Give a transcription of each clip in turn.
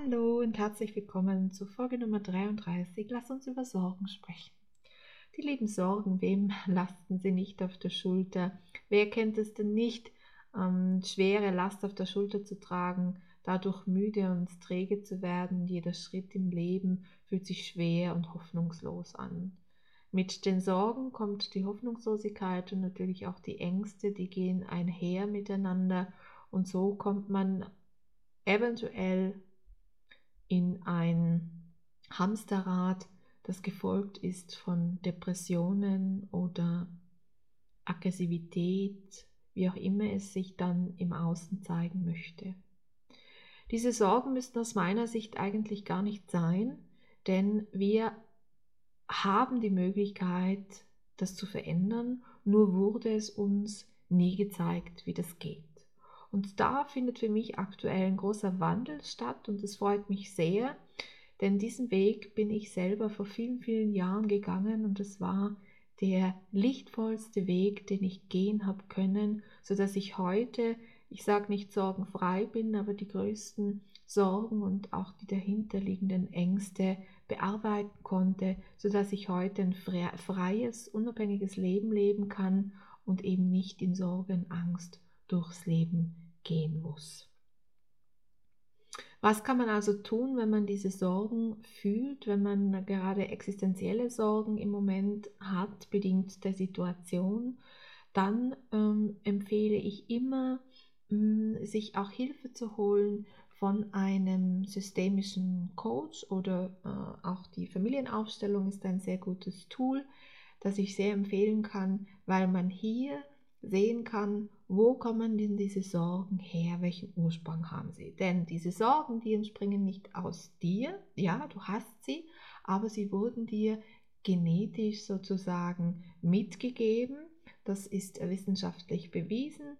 Hallo und herzlich willkommen zu Folge Nummer 33. Lass uns über Sorgen sprechen. Die lieben Sorgen, wem lasten sie nicht auf der Schulter? Wer kennt es denn nicht, ähm, schwere Last auf der Schulter zu tragen, dadurch müde und träge zu werden? Jeder Schritt im Leben fühlt sich schwer und hoffnungslos an. Mit den Sorgen kommt die Hoffnungslosigkeit und natürlich auch die Ängste, die gehen einher miteinander und so kommt man eventuell in ein Hamsterrad, das gefolgt ist von Depressionen oder Aggressivität, wie auch immer es sich dann im Außen zeigen möchte. Diese Sorgen müssten aus meiner Sicht eigentlich gar nicht sein, denn wir haben die Möglichkeit, das zu verändern, nur wurde es uns nie gezeigt, wie das geht. Und da findet für mich aktuell ein großer Wandel statt und es freut mich sehr, denn diesen Weg bin ich selber vor vielen, vielen Jahren gegangen und es war der lichtvollste Weg, den ich gehen habe können, sodass ich heute, ich sage nicht sorgenfrei bin, aber die größten Sorgen und auch die dahinterliegenden Ängste bearbeiten konnte, sodass ich heute ein freies, unabhängiges Leben leben kann und eben nicht in Sorgen, Angst durchs Leben gehen muss. Was kann man also tun, wenn man diese Sorgen fühlt, wenn man gerade existenzielle Sorgen im Moment hat, bedingt der Situation? Dann ähm, empfehle ich immer, mh, sich auch Hilfe zu holen von einem systemischen Coach oder äh, auch die Familienaufstellung ist ein sehr gutes Tool, das ich sehr empfehlen kann, weil man hier sehen kann, wo kommen denn diese Sorgen her, welchen Ursprung haben sie. Denn diese Sorgen, die entspringen nicht aus dir, ja, du hast sie, aber sie wurden dir genetisch sozusagen mitgegeben. Das ist wissenschaftlich bewiesen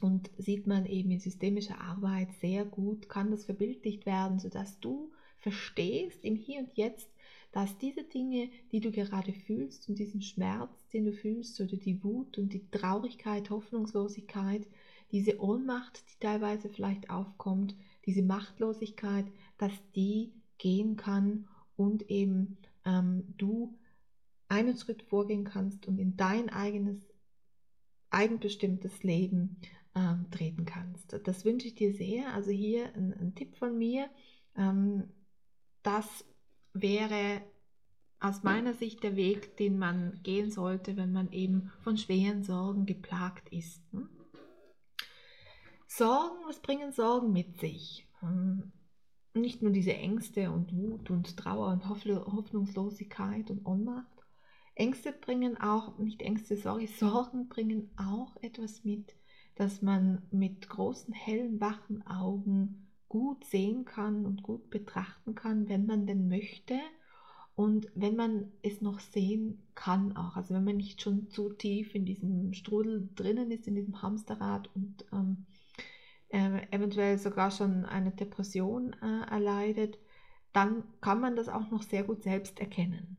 und sieht man eben in systemischer Arbeit sehr gut, kann das verbildlicht werden, sodass du verstehst im Hier und Jetzt, dass diese Dinge, die du gerade fühlst und diesen Schmerz, den du fühlst oder die Wut und die Traurigkeit, Hoffnungslosigkeit, diese Ohnmacht, die teilweise vielleicht aufkommt, diese Machtlosigkeit, dass die gehen kann und eben ähm, du einen Schritt vorgehen kannst und in dein eigenes, eigenbestimmtes Leben ähm, treten kannst. Das wünsche ich dir sehr. Also hier ein, ein Tipp von mir. Ähm, das wäre aus meiner Sicht der Weg, den man gehen sollte, wenn man eben von schweren Sorgen geplagt ist. Hm? Sorgen, was bringen Sorgen mit sich? Hm, nicht nur diese Ängste und Wut und Trauer und Hoffnungslosigkeit und Ohnmacht. Ängste bringen auch, nicht Ängste, sorry, Sorgen bringen auch etwas mit, dass man mit großen, hellen, wachen Augen gut sehen kann und gut betrachten kann, wenn man denn möchte und wenn man es noch sehen kann auch. Also wenn man nicht schon zu tief in diesem Strudel drinnen ist, in diesem Hamsterrad und ähm, äh, eventuell sogar schon eine Depression äh, erleidet, dann kann man das auch noch sehr gut selbst erkennen.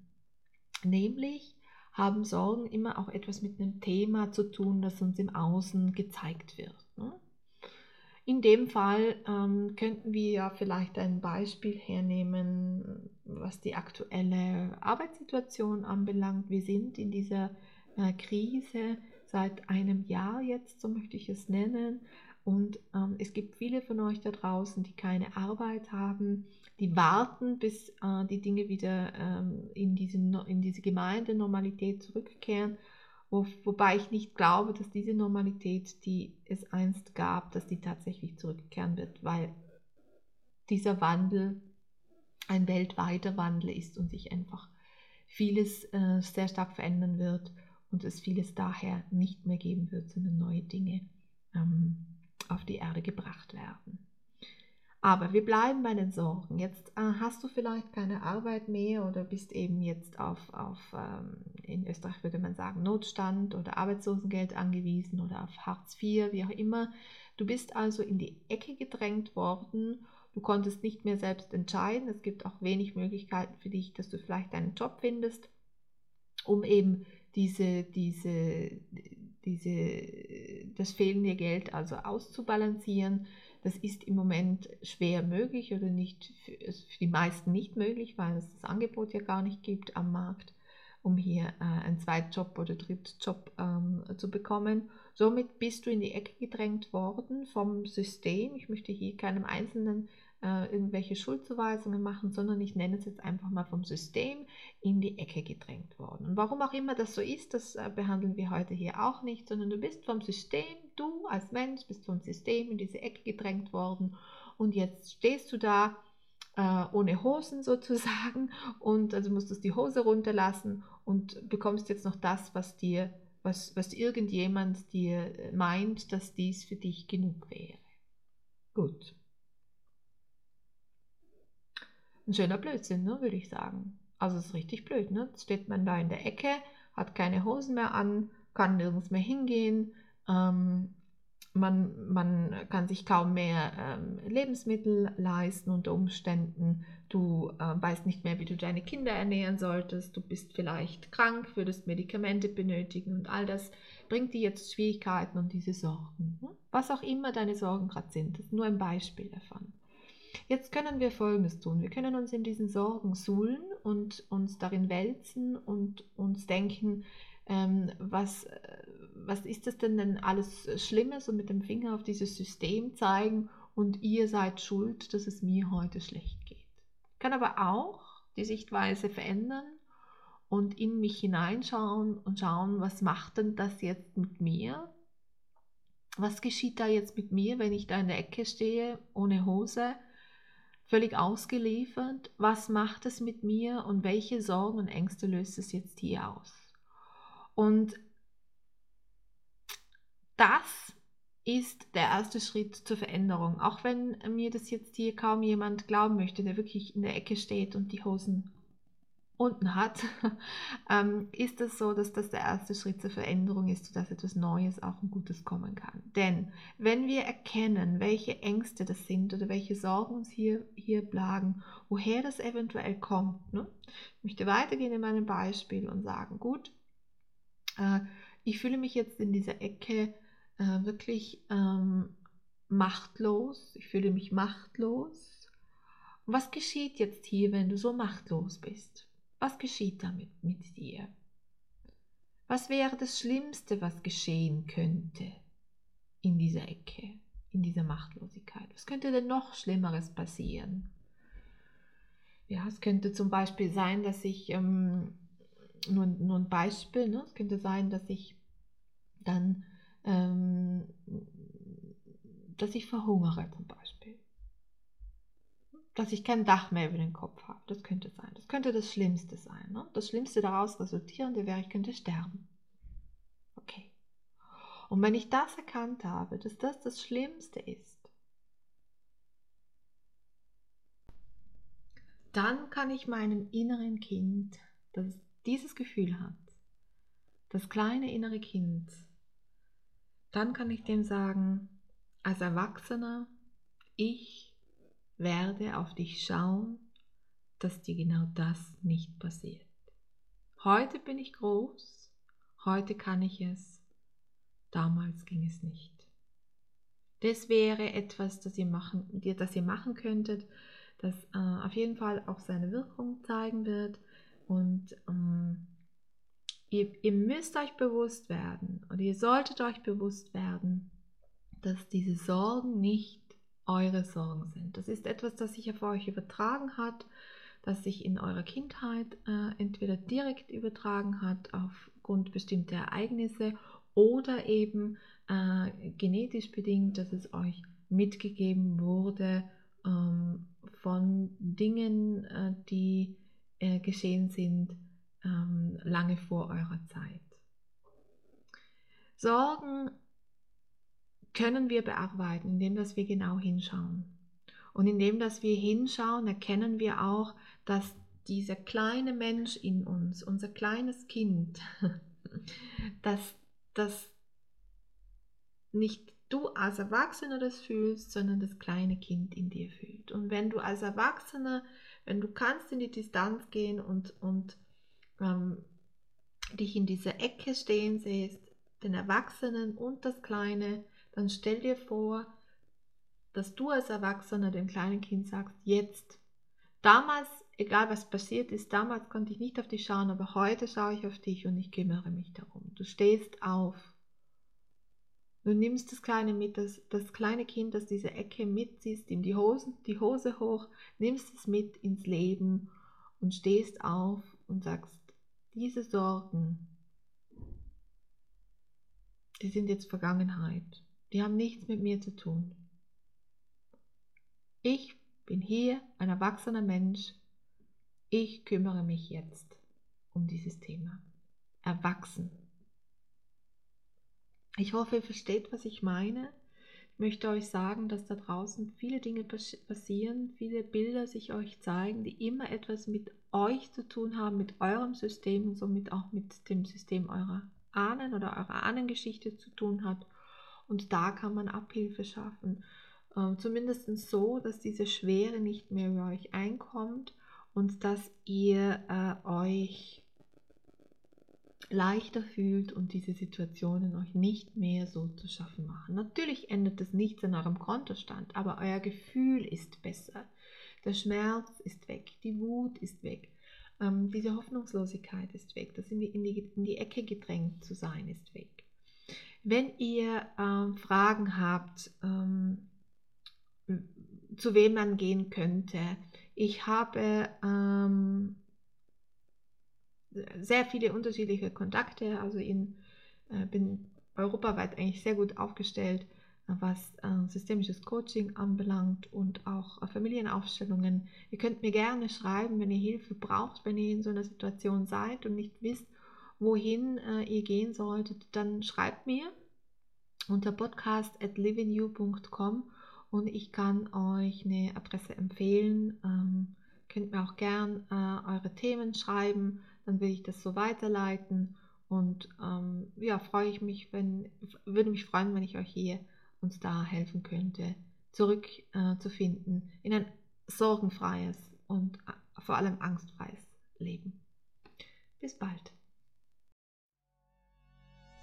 Nämlich haben Sorgen immer auch etwas mit einem Thema zu tun, das uns im Außen gezeigt wird. In dem Fall ähm, könnten wir ja vielleicht ein Beispiel hernehmen, was die aktuelle Arbeitssituation anbelangt. Wir sind in dieser äh, Krise seit einem Jahr jetzt, so möchte ich es nennen. Und ähm, es gibt viele von euch da draußen, die keine Arbeit haben, die warten, bis äh, die Dinge wieder ähm, in, diese, in diese Gemeindenormalität zurückkehren. Wo, wobei ich nicht glaube, dass diese Normalität, die es einst gab, dass die tatsächlich zurückkehren wird, weil dieser Wandel ein weltweiter Wandel ist und sich einfach vieles äh, sehr stark verändern wird und es vieles daher nicht mehr geben wird, sondern neue Dinge ähm, auf die Erde gebracht werden. Aber wir bleiben bei den Sorgen. Jetzt äh, hast du vielleicht keine Arbeit mehr oder bist eben jetzt auf, auf ähm, in Österreich würde man sagen, Notstand oder Arbeitslosengeld angewiesen oder auf Hartz IV, wie auch immer. Du bist also in die Ecke gedrängt worden. Du konntest nicht mehr selbst entscheiden. Es gibt auch wenig Möglichkeiten für dich, dass du vielleicht einen Job findest, um eben diese, diese, diese, das fehlende Geld also auszubalancieren. Das ist im Moment schwer möglich oder nicht für, für die meisten nicht möglich, weil es das Angebot ja gar nicht gibt am Markt, um hier äh, einen Zweitjob oder Drittjob ähm, zu bekommen. Somit bist du in die Ecke gedrängt worden vom System. Ich möchte hier keinem Einzelnen äh, irgendwelche Schuldzuweisungen machen, sondern ich nenne es jetzt einfach mal vom System in die Ecke gedrängt worden. Und warum auch immer das so ist, das äh, behandeln wir heute hier auch nicht, sondern du bist vom System, du als Mensch bist vom System in diese Ecke gedrängt worden und jetzt stehst du da äh, ohne Hosen sozusagen und also musstest die Hose runterlassen und bekommst jetzt noch das, was dir was, was irgendjemand dir meint, dass dies für dich genug wäre. Gut. ein schöner Blödsinn, ne, würde ich sagen. Also es ist richtig blöd, ne? Steht man da in der Ecke, hat keine Hosen mehr an, kann nirgends mehr hingehen, ähm, man, man kann sich kaum mehr ähm, Lebensmittel leisten unter Umständen. Du äh, weißt nicht mehr, wie du deine Kinder ernähren solltest. Du bist vielleicht krank, würdest Medikamente benötigen und all das bringt dir jetzt Schwierigkeiten und diese Sorgen. Ne? Was auch immer deine Sorgen gerade sind, das ist nur ein Beispiel davon. Jetzt können wir Folgendes tun. Wir können uns in diesen Sorgen suhlen und uns darin wälzen und uns denken, ähm, was, äh, was ist das denn denn alles Schlimmes und mit dem Finger auf dieses System zeigen und ihr seid schuld, dass es mir heute schlecht geht. Kann aber auch die Sichtweise verändern und in mich hineinschauen und schauen, was macht denn das jetzt mit mir? Was geschieht da jetzt mit mir, wenn ich da in der Ecke stehe, ohne Hose? völlig ausgeliefert. Was macht es mit mir und welche Sorgen und Ängste löst es jetzt hier aus? Und das ist der erste Schritt zur Veränderung. Auch wenn mir das jetzt hier kaum jemand glauben möchte, der wirklich in der Ecke steht und die Hosen unten hat, ähm, ist es so, dass das der erste Schritt zur Veränderung ist, sodass etwas Neues auch ein Gutes kommen kann. Denn wenn wir erkennen, welche Ängste das sind oder welche Sorgen uns hier, hier plagen, woher das eventuell kommt, ne? ich möchte weitergehen in meinem Beispiel und sagen, gut, äh, ich fühle mich jetzt in dieser Ecke äh, wirklich ähm, machtlos, ich fühle mich machtlos. was geschieht jetzt hier, wenn du so machtlos bist? Was geschieht damit mit dir? Was wäre das Schlimmste, was geschehen könnte in dieser Ecke, in dieser Machtlosigkeit? Was könnte denn noch Schlimmeres passieren? Ja, es könnte zum Beispiel sein, dass ich, ähm, nur, nur ein Beispiel, ne? es könnte sein, dass ich dann, ähm, dass ich verhungere zum Beispiel dass ich kein Dach mehr über den Kopf habe. Das könnte sein. Das könnte das Schlimmste sein. Ne? Das Schlimmste daraus resultierende wäre, ich könnte sterben. Okay. Und wenn ich das erkannt habe, dass das das Schlimmste ist, dann kann ich meinem inneren Kind, das dieses Gefühl hat, das kleine innere Kind, dann kann ich dem sagen, als Erwachsener, ich werde auf dich schauen, dass dir genau das nicht passiert. Heute bin ich groß, heute kann ich es, damals ging es nicht. Das wäre etwas, das ihr machen, das ihr machen könntet, das äh, auf jeden Fall auch seine Wirkung zeigen wird. Und ähm, ihr, ihr müsst euch bewusst werden oder ihr solltet euch bewusst werden, dass diese Sorgen nicht eure Sorgen sind. Das ist etwas, das sich auf euch übertragen hat, das sich in eurer Kindheit äh, entweder direkt übertragen hat aufgrund bestimmter Ereignisse oder eben äh, genetisch bedingt, dass es euch mitgegeben wurde ähm, von Dingen, äh, die äh, geschehen sind ähm, lange vor eurer Zeit. Sorgen können wir bearbeiten, indem dass wir genau hinschauen. Und indem dass wir hinschauen, erkennen wir auch, dass dieser kleine Mensch in uns, unser kleines Kind, dass das nicht du als Erwachsener das fühlst, sondern das kleine Kind in dir fühlt. Und wenn du als Erwachsener, wenn du kannst in die Distanz gehen und, und ähm, dich in dieser Ecke stehen siehst, den Erwachsenen und das Kleine, dann stell dir vor, dass du als Erwachsener dem kleinen Kind sagst, jetzt. Damals, egal was passiert ist, damals konnte ich nicht auf dich schauen, aber heute schaue ich auf dich und ich kümmere mich darum. Du stehst auf. Du nimmst das kleine mit, das, das kleine Kind, das diese Ecke mitziehst, ihm die, Hosen, die Hose hoch, nimmst es mit ins Leben und stehst auf und sagst, diese Sorgen, die sind jetzt Vergangenheit. Die haben nichts mit mir zu tun. Ich bin hier ein erwachsener Mensch. Ich kümmere mich jetzt um dieses Thema. Erwachsen. Ich hoffe, ihr versteht, was ich meine. Ich möchte euch sagen, dass da draußen viele Dinge passieren, viele Bilder sich euch zeigen, die immer etwas mit euch zu tun haben, mit eurem System und somit auch mit dem System eurer Ahnen oder eurer Ahnengeschichte zu tun hat. Und da kann man Abhilfe schaffen. Ähm, zumindest so, dass diese Schwere nicht mehr über euch einkommt und dass ihr äh, euch leichter fühlt und diese Situationen euch nicht mehr so zu schaffen machen. Natürlich ändert das nichts an eurem Kontostand, aber euer Gefühl ist besser. Der Schmerz ist weg, die Wut ist weg, ähm, diese Hoffnungslosigkeit ist weg, das in die, in, die, in die Ecke gedrängt zu sein ist weg. Wenn ihr ähm, Fragen habt, ähm, zu wem man gehen könnte, ich habe ähm, sehr viele unterschiedliche Kontakte, also in, äh, bin europaweit eigentlich sehr gut aufgestellt, was äh, systemisches Coaching anbelangt und auch äh, Familienaufstellungen. Ihr könnt mir gerne schreiben, wenn ihr Hilfe braucht, wenn ihr in so einer Situation seid und nicht wisst, wohin äh, ihr gehen solltet, dann schreibt mir unter podcast at livingyou.com und ich kann euch eine Adresse empfehlen. Ähm, könnt mir auch gern äh, eure Themen schreiben dann will ich das so weiterleiten und ähm, ja, freue ich mich, wenn, würde mich freuen, wenn ich euch hier uns da helfen könnte, zurückzufinden äh, in ein sorgenfreies und äh, vor allem angstfreies Leben. Bis bald.